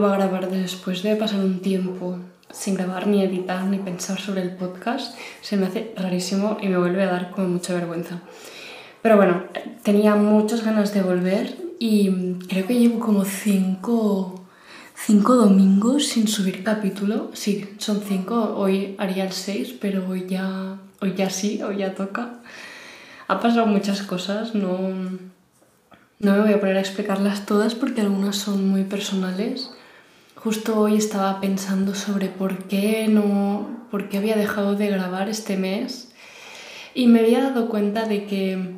vuelvo a grabar después de pasar un tiempo sin grabar ni editar ni pensar sobre el podcast, se me hace rarísimo y me vuelve a dar como mucha vergüenza. Pero bueno, tenía muchas ganas de volver y creo que llevo como cinco, cinco domingos sin subir capítulo. Sí, son cinco, hoy haría el seis, pero hoy ya, hoy ya sí, hoy ya toca. Ha pasado muchas cosas, no, no me voy a poner a explicarlas todas porque algunas son muy personales. Justo hoy estaba pensando sobre por qué no, por qué había dejado de grabar este mes y me había dado cuenta de que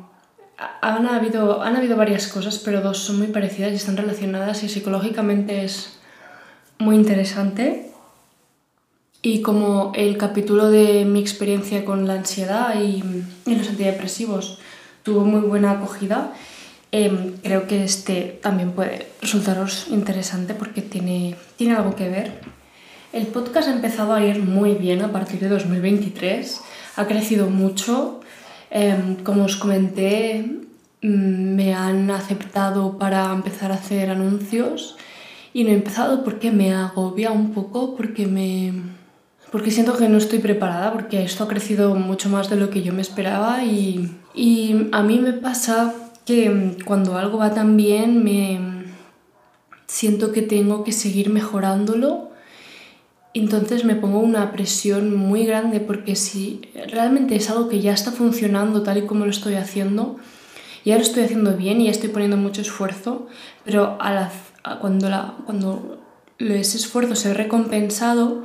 han habido, han habido varias cosas, pero dos son muy parecidas y están relacionadas y psicológicamente es muy interesante. Y como el capítulo de mi experiencia con la ansiedad y, y los antidepresivos tuvo muy buena acogida, Em, creo que este también puede resultaros interesante porque tiene, tiene algo que ver. El podcast ha empezado a ir muy bien a partir de 2023, ha crecido mucho. Em, como os comenté, mm, me han aceptado para empezar a hacer anuncios y no he empezado porque me agobia un poco, porque me porque siento que no estoy preparada, porque esto ha crecido mucho más de lo que yo me esperaba y, y a mí me pasa que mm, cuando algo va tan bien me siento que tengo que seguir mejorándolo. Entonces me pongo una presión muy grande porque si realmente es algo que ya está funcionando tal y como lo estoy haciendo, ya lo estoy haciendo bien y ya estoy poniendo mucho esfuerzo, pero cuando, la, cuando ese esfuerzo se ve recompensado,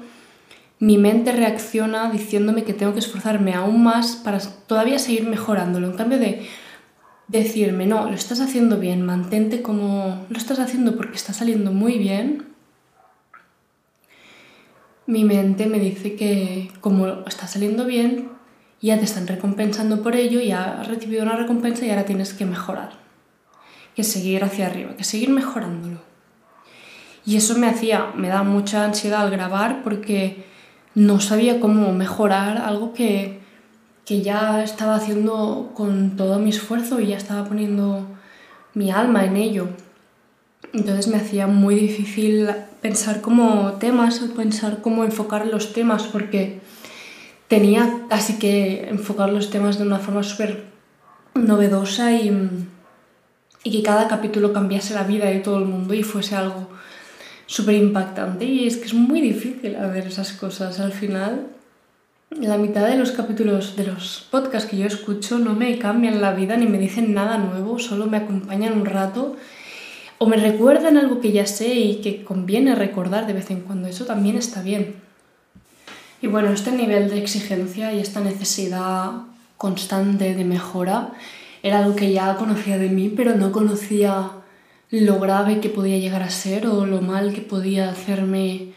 mi mente reacciona diciéndome que tengo que esforzarme aún más para todavía seguir mejorándolo. En cambio de decirme, no, lo estás haciendo bien, mantente como lo estás haciendo porque está saliendo muy bien, mi mente me dice que como está saliendo bien, ya te están recompensando por ello, ya has recibido una recompensa y ahora tienes que mejorar, que seguir hacia arriba, que seguir mejorándolo. Y eso me hacía, me da mucha ansiedad al grabar porque no sabía cómo mejorar algo que que ya estaba haciendo con todo mi esfuerzo y ya estaba poniendo mi alma en ello. Entonces me hacía muy difícil pensar como temas, pensar cómo enfocar los temas, porque tenía casi que enfocar los temas de una forma súper novedosa y, y que cada capítulo cambiase la vida de todo el mundo y fuese algo súper impactante. Y es que es muy difícil hacer esas cosas al final la mitad de los capítulos de los podcasts que yo escucho no me cambian la vida ni me dicen nada nuevo, solo me acompañan un rato o me recuerdan algo que ya sé y que conviene recordar de vez en cuando. Eso también está bien. Y bueno, este nivel de exigencia y esta necesidad constante de mejora era algo que ya conocía de mí, pero no conocía lo grave que podía llegar a ser o lo mal que podía hacerme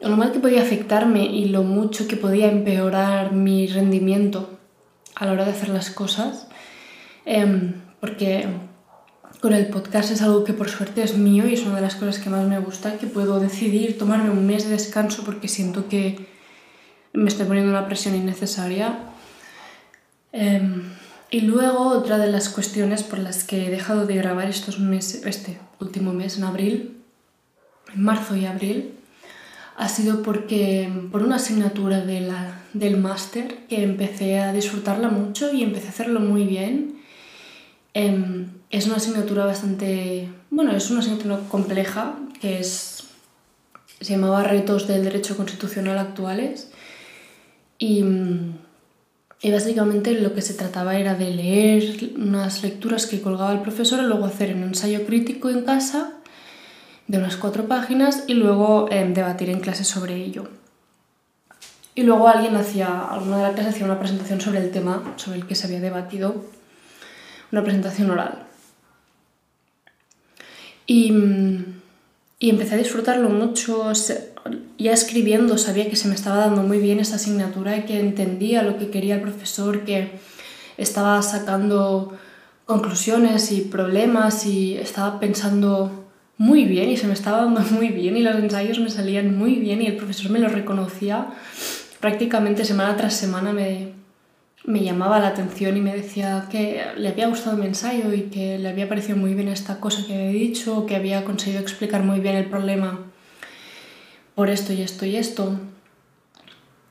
lo mal que podía afectarme y lo mucho que podía empeorar mi rendimiento a la hora de hacer las cosas, em, porque con el podcast es algo que por suerte es mío y es una de las cosas que más me gusta, que puedo decidir tomarme un mes de descanso porque siento que me estoy poniendo una presión innecesaria. Em, y luego otra de las cuestiones por las que he dejado de grabar estos meses, este último mes en abril, en marzo y abril, ha sido porque por una asignatura de la, del máster que empecé a disfrutarla mucho y empecé a hacerlo muy bien. Em, es una asignatura bastante, bueno, es una asignatura compleja que es, se llamaba Retos del Derecho Constitucional Actuales y, y básicamente lo que se trataba era de leer unas lecturas que colgaba el profesor y luego hacer un ensayo crítico en casa de unas cuatro páginas y luego em, debatir en clase sobre ello. Y luego alguien hacía, alguna de la clase hacía una presentación sobre el tema sobre el que se había debatido, una presentación oral. Y, y empecé a disfrutarlo mucho, ya escribiendo sabía que se me estaba dando muy bien esta asignatura y que entendía lo que quería el profesor, que estaba sacando conclusiones y problemas y estaba pensando muy bien y se me estaba dando muy bien y los ensayos me salían muy bien y el profesor me lo reconocía prácticamente semana tras semana me, me llamaba la atención y me decía que le había gustado mi ensayo y que le había parecido muy bien esta cosa que había dicho, que había conseguido explicar muy bien el problema por esto y esto y esto.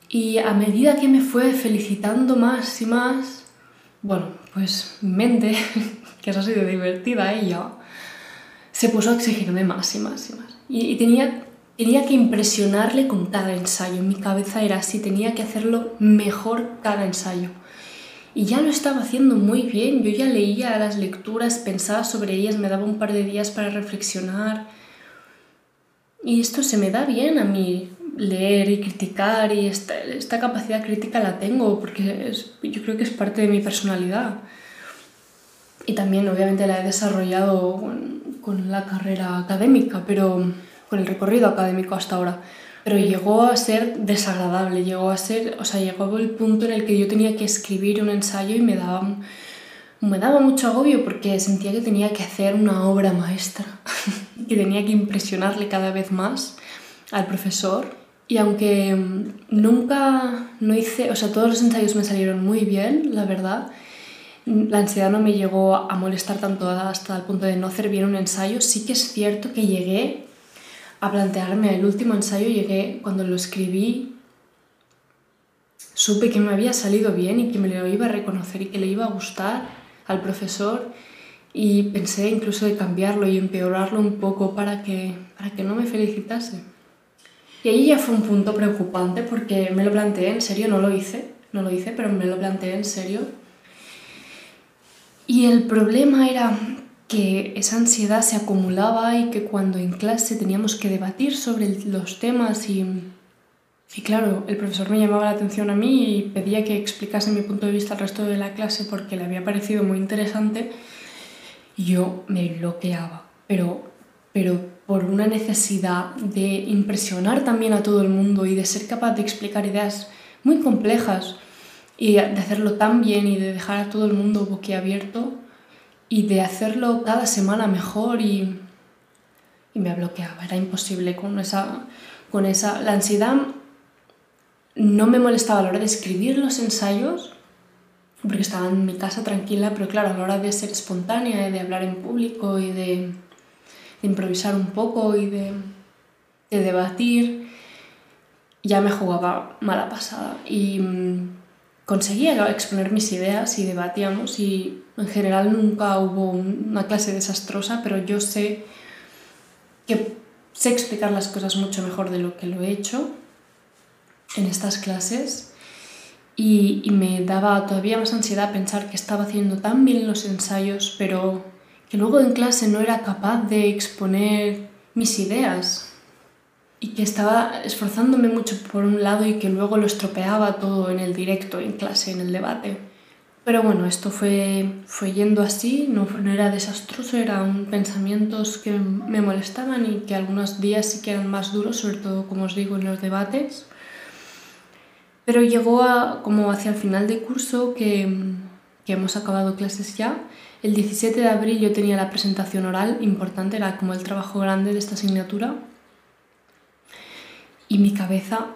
Y a medida que me fue felicitando más y más, bueno, pues mente, que eso ha sido divertida ella, se puso a exigirme más y más y más. Y, tenía, tenía que impresionarle con cada ensayo. Mi cabeza era así, tenía que hacerlo mejor cada ensayo. Y ya lo estaba haciendo muy bien, yo ya leía las lecturas, pensaba sobre ellas, me daba un par de días para reflexionar. Y esto se me da bien a mí, leer y criticar, y esta, esta capacidad crítica la tengo, porque yo creo que es parte de mi personalidad. Y también obviamente la he desarrollado con, con la carrera académica, pero con el recorrido académico hasta ahora pero llegó a ser desagradable, llegó a ser, o sea, llegó el punto en el que yo tenía que escribir un ensayo y me daba, me daba mucho agobio porque sentía que tenía que hacer una obra maestra, que tenía que impresionarle cada vez más al profesor. Y aunque nunca no hice, o sea, todos los ensayos me salieron muy bien, la verdad, la ansiedad no me llegó a molestar tanto hasta el punto de no hacer bien un ensayo, sí que es cierto que llegué a plantearme el último ensayo, llegué cuando lo escribí, supe que me había salido bien y que me lo iba a reconocer y que le iba a gustar al profesor y pensé incluso de cambiarlo y empeorarlo un poco para que, para que no me felicitase. Y ahí ya fue un punto preocupante porque me lo planteé en serio, no lo hice, no lo hice, pero me lo planteé en serio. Y el problema era que esa ansiedad se acumulaba y que cuando en clase teníamos que debatir sobre los temas y, y claro, el profesor me llamaba la atención a mí y pedía que explicase mi punto de vista al resto de la clase porque le había parecido muy interesante yo me bloqueaba, pero, pero por una necesidad de impresionar también a todo el mundo y de ser capaz de explicar ideas muy complejas y de hacerlo tan bien y de dejar a todo el mundo boquiabierto, y de hacerlo cada semana mejor y, y me bloqueaba, era imposible con esa, con esa... La ansiedad no me molestaba a la hora de escribir los ensayos, porque estaba en mi casa tranquila, pero claro, a la hora de ser espontánea, y de hablar en público y de, de improvisar un poco y de, de, debatir, ya me jugaba mala pasada. Y mm, conseguía exponer mis ideas y debatíamos y en general nunca hubo una clase desastrosa, pero yo sé que sé explicar las cosas mucho mejor de lo que lo he hecho en estas clases y, me daba todavía más ansiedad pensar que estaba haciendo tan bien los ensayos, pero que luego en clase no era capaz de exponer mis ideas y que estaba esforzándome mucho por un lado y que luego lo estropeaba todo en el directo, en clase, en el debate. Pero bueno, esto fue, fue yendo así, no, no era desastroso, eran pensamientos que me molestaban y que algunos días sí que eran más duros, sobre todo, como os digo, en los debates. Pero llegó a, como hacia el final de curso, que, que hemos acabado clases ya, el 17 de abril yo tenía la presentación oral importante, era como el trabajo grande de esta asignatura. Y mi cabeza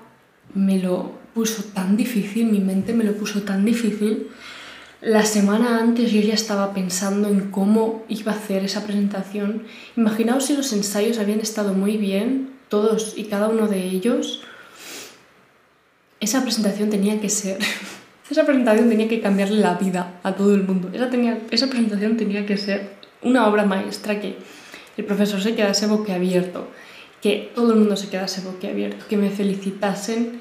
me lo puso tan difícil, mi mente me lo puso tan difícil la semana antes yo ya estaba pensando en cómo iba a hacer esa presentación. Imaginaos si los ensayos habían estado muy bien, todos y cada uno de ellos. Esa presentación tenía que ser... esa presentación tenía que cambiarle la vida a todo el mundo. Esa, tenía, esa presentación tenía que ser una obra maestra que el profesor se quedase boquiabierto, que todo el mundo se quedase boquiabierto, que me felicitasen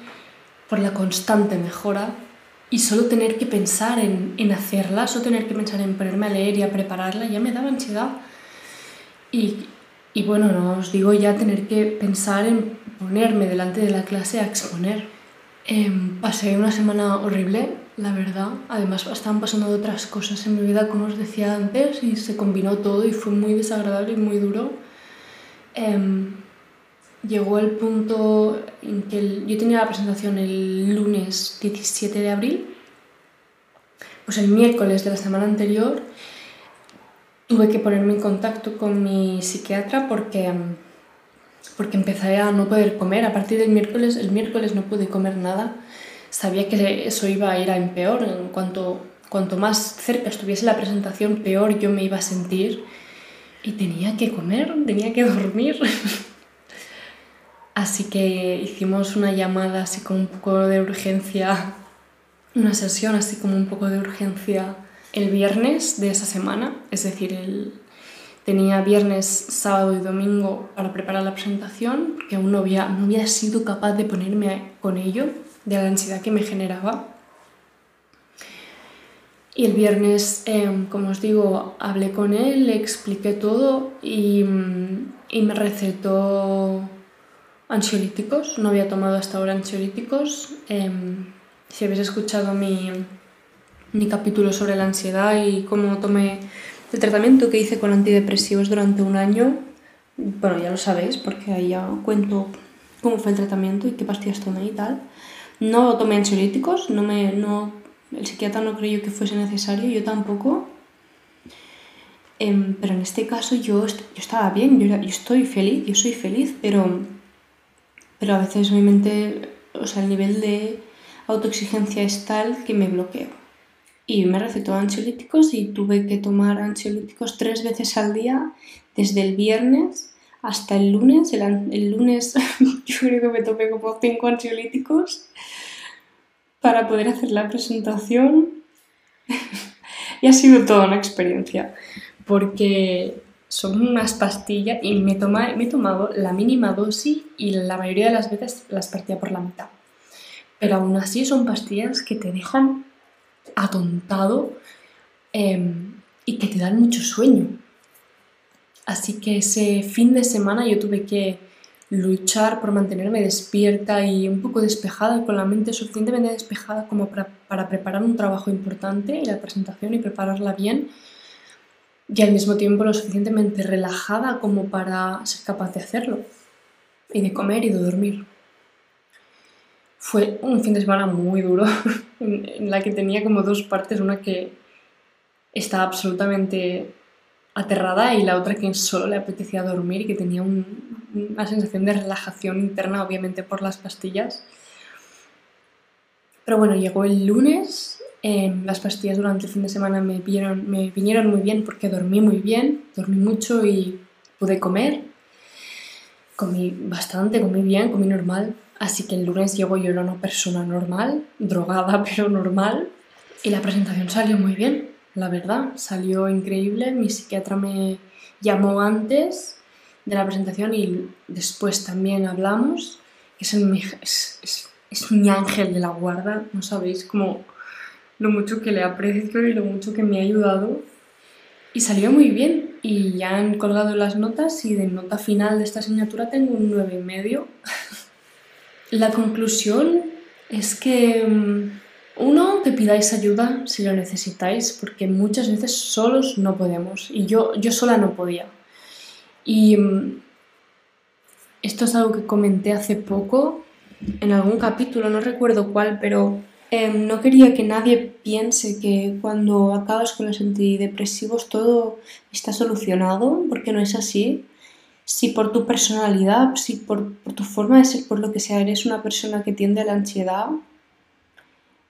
por la constante mejora y solo tener que pensar en, en hacerla, solo tener que pensar en ponerme a leer y a prepararla, ya me daba ansiedad. Y, y bueno, no os digo ya tener que pensar en ponerme delante de la clase a exponer. Em, pasé una semana horrible, la verdad. Además, estaban pasando otras cosas en mi vida, como os decía antes, y se combinó todo y fue muy desagradable y muy duro. Em, llegó el punto en que yo tenía la presentación el lunes 17 de abril, pues el miércoles de la semana anterior tuve que ponerme en contacto con mi psiquiatra porque, porque empecé a no poder comer. A partir del miércoles, el miércoles no pude comer nada. sabía que eso iba a ir a empeor. En cuanto, cuanto más cerca estuviese la presentación, peor yo me iba a sentir. Y tenía que comer, tenía que dormir. Así que hicimos una llamada así con un poco de urgencia, una sesión así como un poco de urgencia el viernes de esa semana, es decir, el, tenía viernes, sábado y domingo para preparar la presentación, que aún no había, no había sido capaz de ponerme con ello, de la ansiedad que me generaba. Y el viernes, em, como os digo, hablé con él, le expliqué todo y, y, me recetó ansiolíticos. No había tomado hasta ahora ansiolíticos. Em, si habéis escuchado mi, mi capítulo sobre la ansiedad y cómo tomé el tratamiento que hice con antidepresivos durante un año, bueno, ya lo sabéis porque ahí ya cuento cómo fue el tratamiento y qué pastillas tomé y tal. No tomé ansiolíticos, no me, no, el psiquiatra no creyó que fuese necesario, yo tampoco. Em, pero en este caso yo, yo estaba bien, yo, yo, estoy feliz, yo soy feliz, pero, pero a veces mi mente, o sea, el nivel de autoexigencia es tal que me bloqueo y me recetó ansiolíticos y tuve que tomar ansiolíticos tres veces al día desde el viernes hasta el lunes. El, lunes yo creo que me tomé como cinco ansiolíticos para poder hacer la presentación y ha sido toda una experiencia porque son unas pastillas y me, toma, me he tomado la mínima dosis y la mayoría de las veces las partía por la mitad. Pero aún así son pastillas que te dejan atontado em, y que te dan mucho sueño. Así que ese fin de semana yo tuve que luchar por mantenerme despierta y un poco despejada, con la mente suficientemente despejada como para, para preparar un trabajo importante y la presentación y prepararla bien y al mismo tiempo lo suficientemente relajada como para ser capaz de hacerlo y de comer y de dormir. Fue un fin de semana muy duro, en la que tenía como dos partes, una que estaba absolutamente aterrada y la otra que solo le apetecía dormir y que tenía una sensación de relajación interna, obviamente por las pastillas. Pero bueno, llegó el lunes, em, las pastillas durante el fin de semana me, vieron, me vinieron muy bien porque dormí muy bien, dormí mucho y pude comer. Comí bastante, comí bien, comí normal, Así que el lunes llego yo era una persona normal, drogada pero normal, y la presentación salió muy bien, la verdad, salió increíble. Mi psiquiatra me llamó antes de la presentación y después también hablamos. Es, mi ángel de la guarda, no sabéis cómo lo mucho que le aprecio y lo mucho que me ha ayudado. Y salió muy bien y ya han colgado las notas y de nota final de esta asignatura tengo un 9,5. La conclusión es que, mm, uno, que pidáis ayuda si lo necesitáis, porque muchas veces solos no podemos. Y yo, yo sola no podía. Y mm, esto es algo que comenté hace poco en algún capítulo, no recuerdo cuál, pero em, no quería que nadie piense que cuando acabas con los antidepresivos todo está solucionado, porque no es así. Si por tu personalidad, si por, tu forma de ser, por lo que sea, eres una persona que tiende a la ansiedad,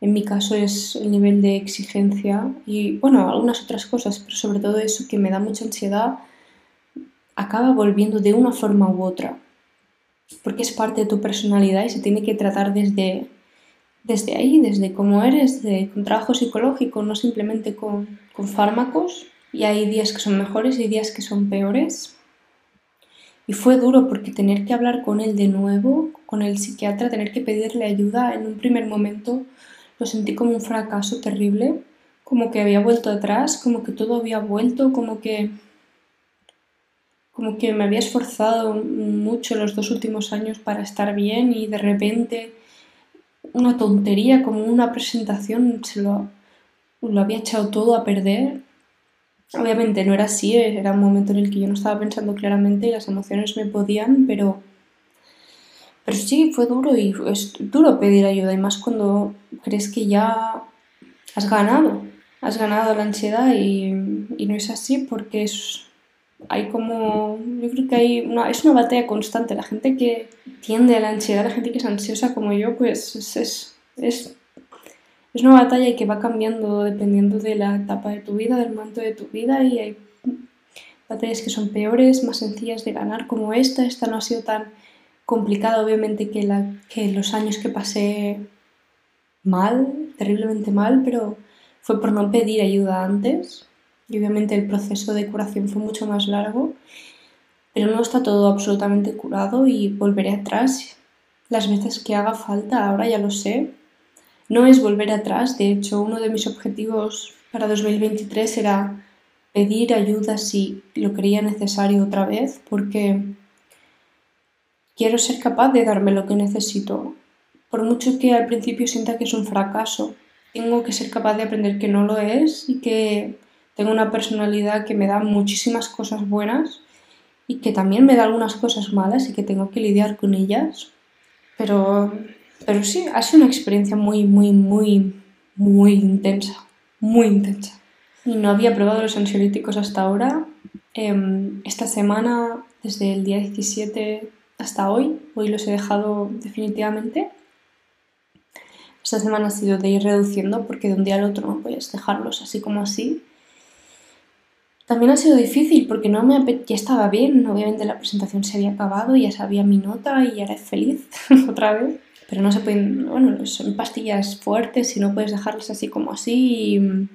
en mi caso es el nivel de exigencia y, bueno, algunas otras cosas, pero sobre todo eso que me da mucha ansiedad, acaba volviendo de una forma u otra, porque es parte de tu personalidad y se tiene que tratar desde, desde ahí, desde cómo eres, de, con trabajo psicológico, no simplemente con, con fármacos. Y hay días que son mejores y días que son peores. Y fue duro porque tener que hablar con él de nuevo, con el psiquiatra, tener que pedirle ayuda, en un primer momento lo sentí como un fracaso terrible, como que había vuelto atrás, como que todo había vuelto, como que como que me había esforzado mucho los dos últimos años para estar bien y de repente una tontería como una presentación se lo, lo había echado todo a perder. Obviamente no era así, era un momento en el que yo no estaba pensando claramente y las emociones me podían, pero, pero sí, fue duro y es duro pedir ayuda, y más cuando crees que ya has ganado, has ganado la ansiedad y, y no es así porque es, hay como, yo creo que hay una, es una batalla constante, la gente que tiende a la ansiedad, la gente que es ansiosa como yo, pues es, es, es, es una batalla que va cambiando dependiendo de la etapa de tu vida, del momento de tu vida. Y hay batallas que son peores, más sencillas de ganar como esta. Esta no ha sido tan complicada obviamente que, la, que los años que pasé mal, terriblemente mal, pero fue por no pedir ayuda antes y obviamente el proceso de curación fue mucho más largo, pero no está todo absolutamente curado y volveré atrás las veces que haga falta, ahora ya lo sé. No es volver atrás, de hecho uno de mis objetivos para 2023 era pedir ayuda si lo creía necesario otra vez, porque quiero ser capaz de darme lo que necesito. Por mucho que al principio sienta que es un fracaso, tengo que ser capaz de aprender que no lo es y que tengo una personalidad que me da muchísimas cosas buenas y que también me da algunas cosas malas y que tengo que lidiar con ellas. Pero, pero sí, ha sido una experiencia muy, muy, muy, muy intensa. Muy intensa. Y no había probado los ansiolíticos hasta ahora. Em, esta semana, desde el día 17 hasta hoy, hoy los he dejado definitivamente. Esta semana ha sido de ir reduciendo porque de un día al otro no puedes dejarlos así como así. También ha sido difícil porque no me ya estaba bien, obviamente la presentación se había acabado, ya sabía mi nota y ya era feliz otra vez. Pero no se pueden, bueno, son pastillas fuertes y no puedes dejarlas así como así. Mm,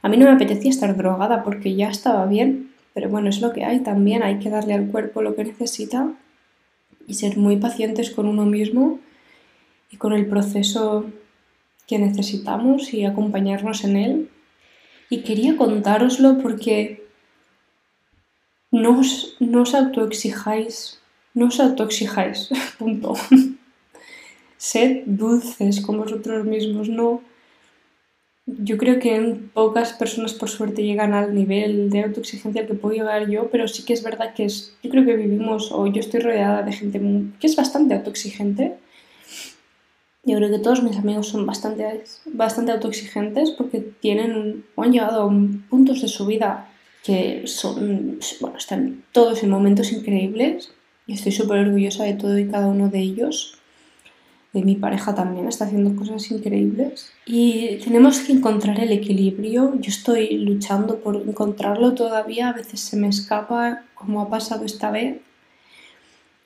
a mí no me apetecía estar drogada porque ya estaba bien, pero bueno, es lo que hay también, hay que darle al cuerpo lo que necesita y ser muy pacientes con uno mismo y con el proceso que necesitamos y acompañarnos en él y quería contároslo porque no os, no os autoexijáis, no os autoexijáis, punto. Sed dulces con vosotros mismos, no. Yo creo que pocas personas por suerte llegan al nivel de autoexigencia que puedo llegar yo, pero sí que es verdad que es, yo creo que vivimos, o yo estoy rodeada de gente que es bastante autoexigente, yo creo que todos mis amigos son bastante, bastante autoexigentes porque tienen o han llegado a puntos de su vida que son, bueno, están todos en momentos increíbles y estoy súper orgullosa de todo y cada uno de ellos. De mi pareja también está haciendo cosas increíbles y tenemos que encontrar el equilibrio. Yo estoy luchando por encontrarlo todavía, a veces se me escapa como ha pasado esta vez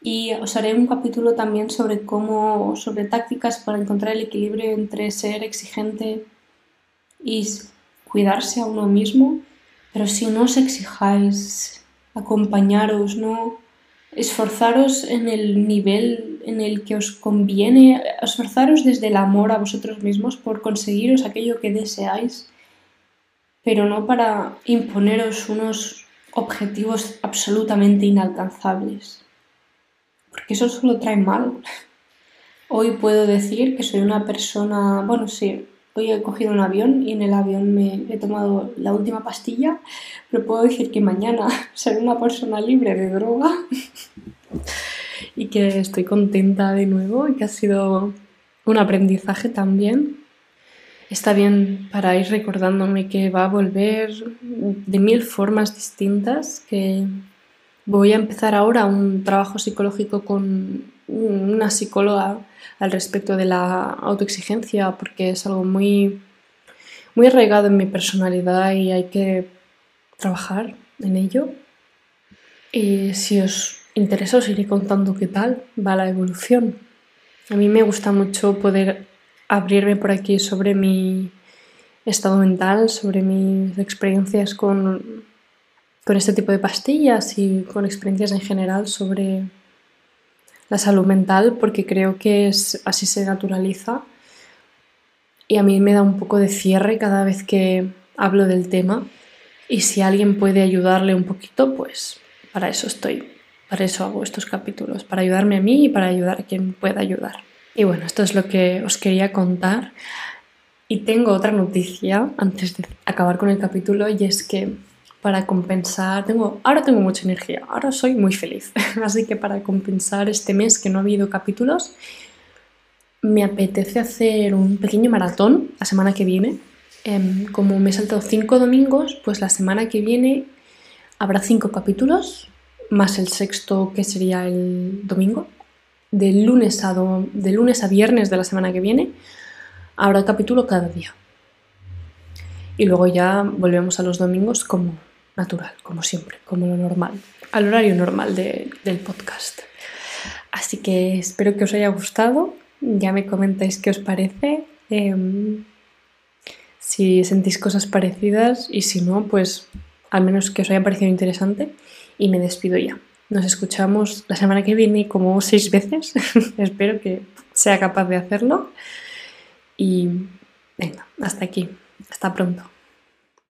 y os haré un capítulo también sobre cómo, sobre tácticas para encontrar el equilibrio entre ser exigente y cuidarse a uno mismo, pero si no os exijáis, acompañaros, no esforzaros en el nivel en el que os conviene, esforzaros desde el amor a vosotros mismos por conseguiros aquello que deseáis, pero no para imponeros unos objetivos absolutamente inalcanzables porque eso solo trae mal. Hoy puedo decir que soy una persona, bueno, sí, hoy he cogido un avión y en el avión me he tomado la última pastilla, pero puedo decir que mañana seré una persona libre de droga y que estoy contenta de nuevo y que ha sido un aprendizaje también. Está bien para ir recordándome que va a volver de mil formas distintas, que Voy a empezar ahora un trabajo psicológico con una psicóloga al respecto de la autoexigencia porque es algo muy, muy arraigado en mi personalidad y hay que trabajar en ello. Y si os interesa os iré contando qué tal va la evolución. A mí me gusta mucho poder abrirme por aquí sobre mi estado mental, sobre mis experiencias con con este tipo de pastillas y con experiencias en general sobre la salud mental porque creo que es, así se naturaliza y a mí me da un poco de cierre cada vez que hablo del tema y si alguien puede ayudarle un poquito pues para eso estoy, para eso hago estos capítulos, para ayudarme a mí y para ayudar a quien pueda ayudar. Y bueno, esto es lo que os quería contar. Y tengo otra noticia antes de acabar con el capítulo y es que para compensar, tengo, ahora tengo mucha energía, ahora soy muy feliz, así que para compensar este mes que no ha habido capítulos, me apetece hacer un pequeño maratón la semana que viene. Em, como me he saltado cinco domingos, pues la semana que viene habrá cinco capítulos, más el sexto que sería el domingo. de lunes, a de lunes a viernes de la semana que viene habrá capítulo cada día. Y luego ya volvemos a los domingos como natural, como siempre, como lo normal, al horario normal del podcast. Así que espero que os haya gustado. Ya me comentáis qué os parece. Em, si sentís cosas parecidas y si no, pues al menos que os haya parecido interesante. Y me despido ya. Nos escuchamos la semana que viene como seis veces. Espero que sea capaz de hacerlo. Y venga, hasta aquí. Hasta pronto.